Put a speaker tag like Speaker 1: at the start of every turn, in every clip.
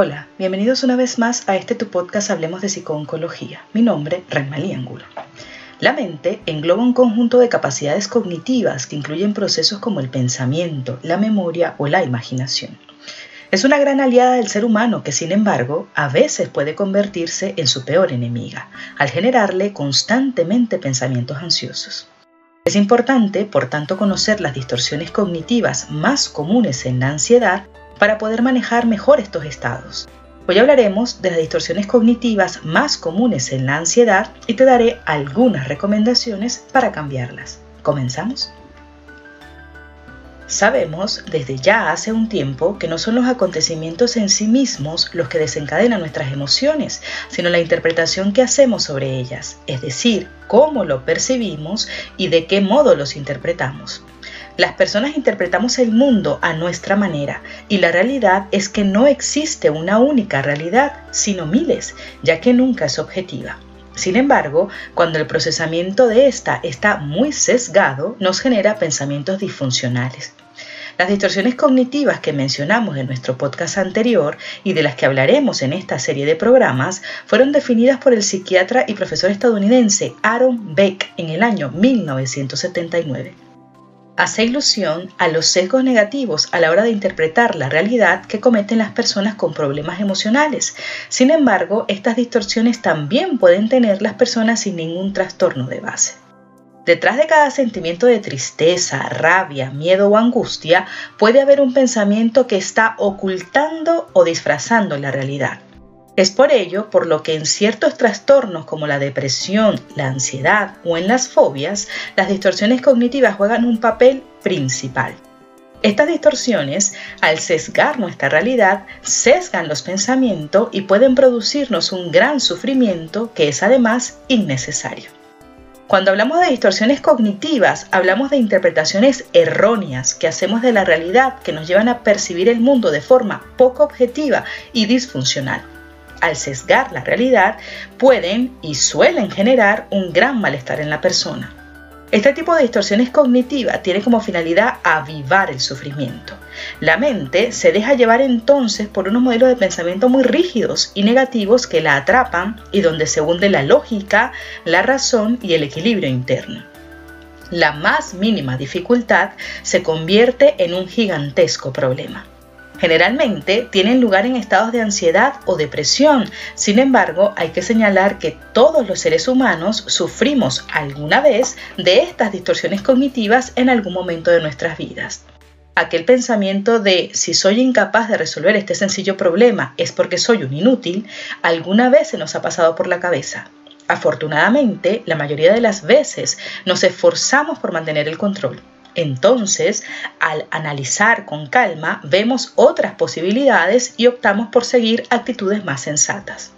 Speaker 1: Hola, bienvenidos una vez más a este tu podcast Hablemos de Psicooncología. Mi nombre, Renmalí Angulo. La mente engloba un conjunto de capacidades cognitivas que incluyen procesos como el pensamiento, la memoria o la imaginación. Es una gran aliada del ser humano que, sin embargo, a veces puede convertirse en su peor enemiga, al generarle constantemente pensamientos ansiosos. Es importante, por tanto, conocer las distorsiones cognitivas más comunes en la ansiedad para poder manejar mejor estos estados. Hoy hablaremos de las distorsiones cognitivas más comunes en la ansiedad y te daré algunas recomendaciones para cambiarlas. ¿Comenzamos? Sabemos desde ya hace un tiempo que no son los acontecimientos en sí mismos los que desencadenan nuestras emociones, sino la interpretación que hacemos sobre ellas, es decir, cómo lo percibimos y de qué modo los interpretamos. Las personas interpretamos el mundo a nuestra manera y la realidad es que no existe una única realidad, sino miles, ya que nunca es objetiva. Sin embargo, cuando el procesamiento de esta está muy sesgado, nos genera pensamientos disfuncionales. Las distorsiones cognitivas que mencionamos en nuestro podcast anterior y de las que hablaremos en esta serie de programas fueron definidas por el psiquiatra y profesor estadounidense Aaron Beck en el año 1979 hace ilusión a los sesgos negativos a la hora de interpretar la realidad que cometen las personas con problemas emocionales. Sin embargo, estas distorsiones también pueden tener las personas sin ningún trastorno de base. Detrás de cada sentimiento de tristeza, rabia, miedo o angustia puede haber un pensamiento que está ocultando o disfrazando la realidad. Es por ello por lo que en ciertos trastornos como la depresión, la ansiedad o en las fobias, las distorsiones cognitivas juegan un papel principal. Estas distorsiones, al sesgar nuestra realidad, sesgan los pensamientos y pueden producirnos un gran sufrimiento que es además innecesario. Cuando hablamos de distorsiones cognitivas, hablamos de interpretaciones erróneas que hacemos de la realidad que nos llevan a percibir el mundo de forma poco objetiva y disfuncional al sesgar la realidad, pueden y suelen generar un gran malestar en la persona. Este tipo de distorsiones cognitivas tiene como finalidad avivar el sufrimiento. La mente se deja llevar entonces por unos modelos de pensamiento muy rígidos y negativos que la atrapan y donde se hunde la lógica, la razón y el equilibrio interno. La más mínima dificultad se convierte en un gigantesco problema. Generalmente tienen lugar en estados de ansiedad o depresión. Sin embargo, hay que señalar que todos los seres humanos sufrimos alguna vez de estas distorsiones cognitivas en algún momento de nuestras vidas. Aquel pensamiento de si soy incapaz de resolver este sencillo problema es porque soy un inútil, alguna vez se nos ha pasado por la cabeza. Afortunadamente, la mayoría de las veces nos esforzamos por mantener el control. Entonces, al analizar con calma, vemos otras posibilidades y optamos por seguir actitudes más sensatas.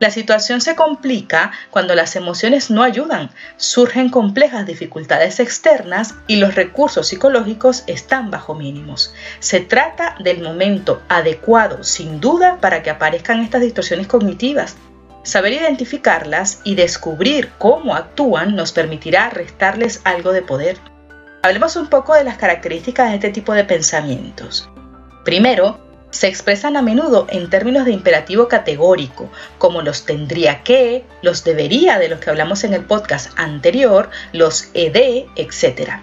Speaker 1: La situación se complica cuando las emociones no ayudan, surgen complejas dificultades externas y los recursos psicológicos están bajo mínimos. Se trata del momento adecuado, sin duda, para que aparezcan estas distorsiones cognitivas. Saber identificarlas y descubrir cómo actúan nos permitirá restarles algo de poder. Hablemos un poco de las características de este tipo de pensamientos. Primero, se expresan a menudo en términos de imperativo categórico, como los tendría que, los debería de los que hablamos en el podcast anterior, los ed, etc.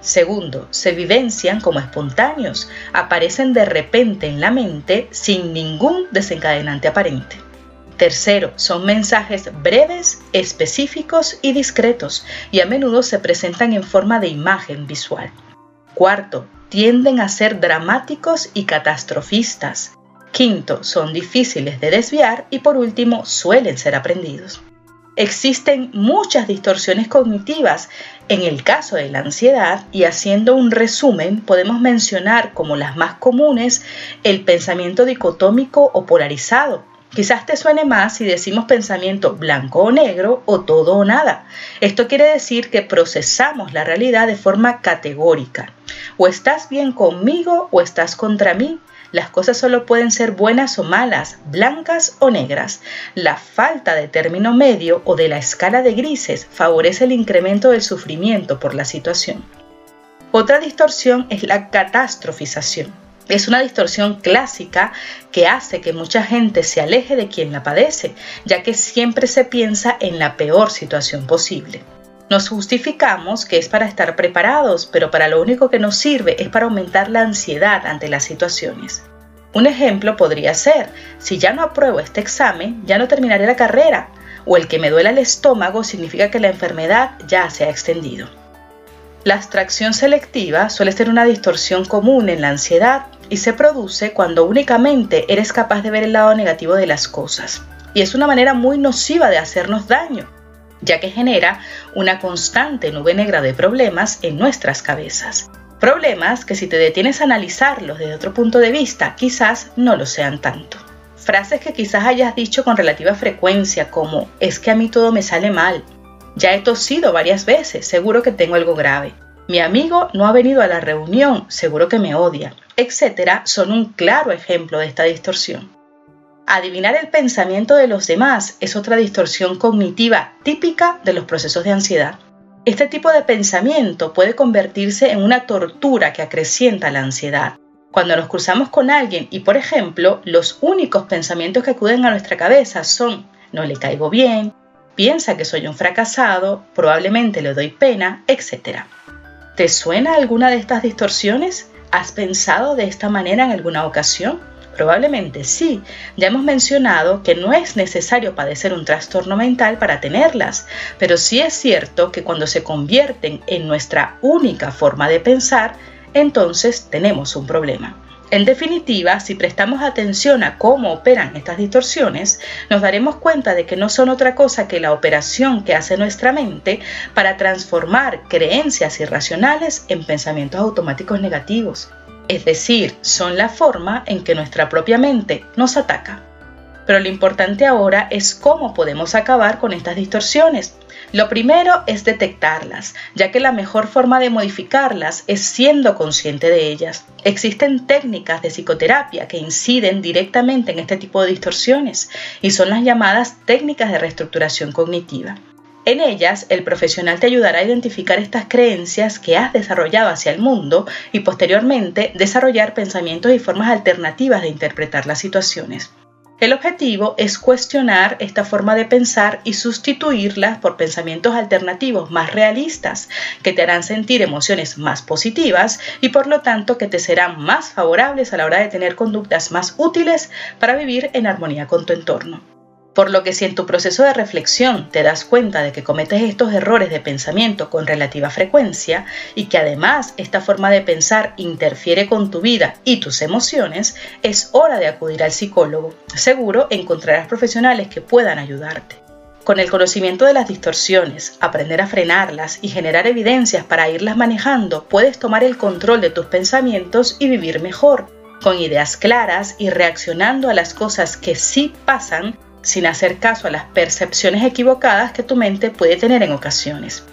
Speaker 1: Segundo, se vivencian como espontáneos, aparecen de repente en la mente sin ningún desencadenante aparente. Tercero, son mensajes breves, específicos y discretos y a menudo se presentan en forma de imagen visual. Cuarto, tienden a ser dramáticos y catastrofistas. Quinto, son difíciles de desviar y por último, suelen ser aprendidos. Existen muchas distorsiones cognitivas en el caso de la ansiedad y haciendo un resumen podemos mencionar como las más comunes el pensamiento dicotómico o polarizado, Quizás te suene más si decimos pensamiento blanco o negro o todo o nada. Esto quiere decir que procesamos la realidad de forma categórica. O estás bien conmigo o estás contra mí. Las cosas solo pueden ser buenas o malas, blancas o negras. La falta de término medio o de la escala de grises favorece el incremento del sufrimiento por la situación. Otra distorsión es la catastrofización Es una distorsión clásica que hace que mucha gente se aleje de quien la padece, ya que siempre se piensa en la peor situación posible. Nos justificamos que es para estar preparados, pero para lo único que nos sirve es para aumentar la ansiedad ante las situaciones. Un ejemplo podría ser, si ya no apruebo este examen, ya no terminaré la carrera, o el que me duela el estómago significa que la enfermedad ya se ha extendido. La abstracción selectiva suele ser una distorsión común en la ansiedad y se produce cuando únicamente eres capaz de ver el lado negativo de las cosas. Y es una manera muy nociva de hacernos daño, ya que genera una constante nube negra de problemas en nuestras cabezas. Problemas que si te detienes a analizarlos desde otro punto de vista, quizás no lo sean tanto. Frases que quizás hayas dicho con relativa frecuencia como es que a mí todo me sale mal, ya he tosido varias veces, seguro que tengo algo grave. Mi amigo no ha venido a la reunión, seguro que me odia, etcétera, son un claro ejemplo de esta distorsión. Adivinar el pensamiento de los demás es otra distorsión cognitiva típica de los procesos de ansiedad. Este tipo de pensamiento puede convertirse en una tortura que acrecienta la ansiedad. Cuando nos cruzamos con alguien y, por ejemplo, los únicos pensamientos que acuden a nuestra cabeza son no le caigo bien, piensa que soy un fracasado, probablemente le doy pena, etc. ¿Te suena alguna de estas distorsiones? ¿Has pensado de esta manera en alguna ocasión? Probablemente sí. Ya hemos mencionado que no es necesario padecer un trastorno mental para tenerlas, pero sí es cierto que cuando se convierten en nuestra única forma de pensar, entonces tenemos un problema. En definitiva, si prestamos atención a cómo operan estas distorsiones, nos daremos cuenta de que no son otra cosa que la operación que hace nuestra mente para transformar creencias irracionales en pensamientos automáticos negativos. Es decir, son la forma en que nuestra propia mente nos ataca. Pero lo importante ahora es cómo podemos acabar con estas distorsiones lo primero es detectarlas, ya que la mejor forma de modificarlas es siendo consciente de ellas. Existen técnicas de psicoterapia que inciden directamente en este tipo de distorsiones y son las llamadas técnicas de reestructuración cognitiva. En ellas, el profesional te ayudará a identificar estas creencias que has desarrollado hacia el mundo y posteriormente desarrollar pensamientos y formas alternativas de interpretar las situaciones. El objetivo es cuestionar esta forma de pensar y sustituirla por pensamientos alternativos más realistas que te harán sentir emociones más positivas y por lo tanto que te serán más favorables a la hora de tener conductas más útiles para vivir en armonía con tu entorno. Por lo que si en tu proceso de reflexión te das cuenta de que cometes estos errores de pensamiento con relativa frecuencia y que además esta forma de pensar interfiere con tu vida y tus emociones, es hora de acudir al psicólogo. Seguro encontrarás profesionales que puedan ayudarte. Con el conocimiento de las distorsiones, aprender a frenarlas y generar evidencias para irlas manejando, puedes tomar el control de tus pensamientos y vivir mejor, con ideas claras y reaccionando a las cosas que sí pasan sin hacer caso a las percepciones equivocadas que tu mente puede tener en ocasiones.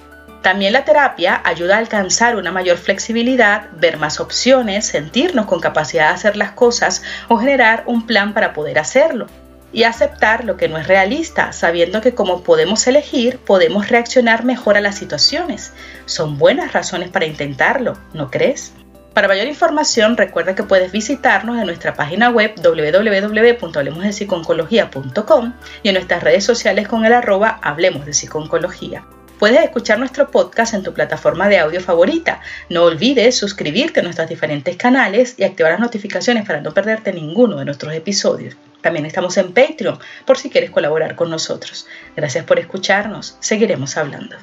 Speaker 1: También la terapia ayuda a alcanzar una mayor flexibilidad, ver más opciones, sentirnos con capacidad de hacer las cosas o generar un plan para poder hacerlo. Y aceptar lo que no es realista, sabiendo que como podemos elegir, podemos reaccionar mejor a las situaciones. Son buenas razones para intentarlo, ¿no crees? Para mayor información, recuerda que puedes visitarnos en nuestra página web www.hablemosdepsiconcología.com y en nuestras redes sociales con el arroba Hablemos de Psiconcología. Puedes escuchar nuestro podcast en tu plataforma de audio favorita. No olvides suscribirte a nuestros diferentes canales y activar las notificaciones para no perderte ninguno de nuestros episodios. También estamos en Patreon por si quieres colaborar con nosotros. Gracias por escucharnos. Seguiremos hablando.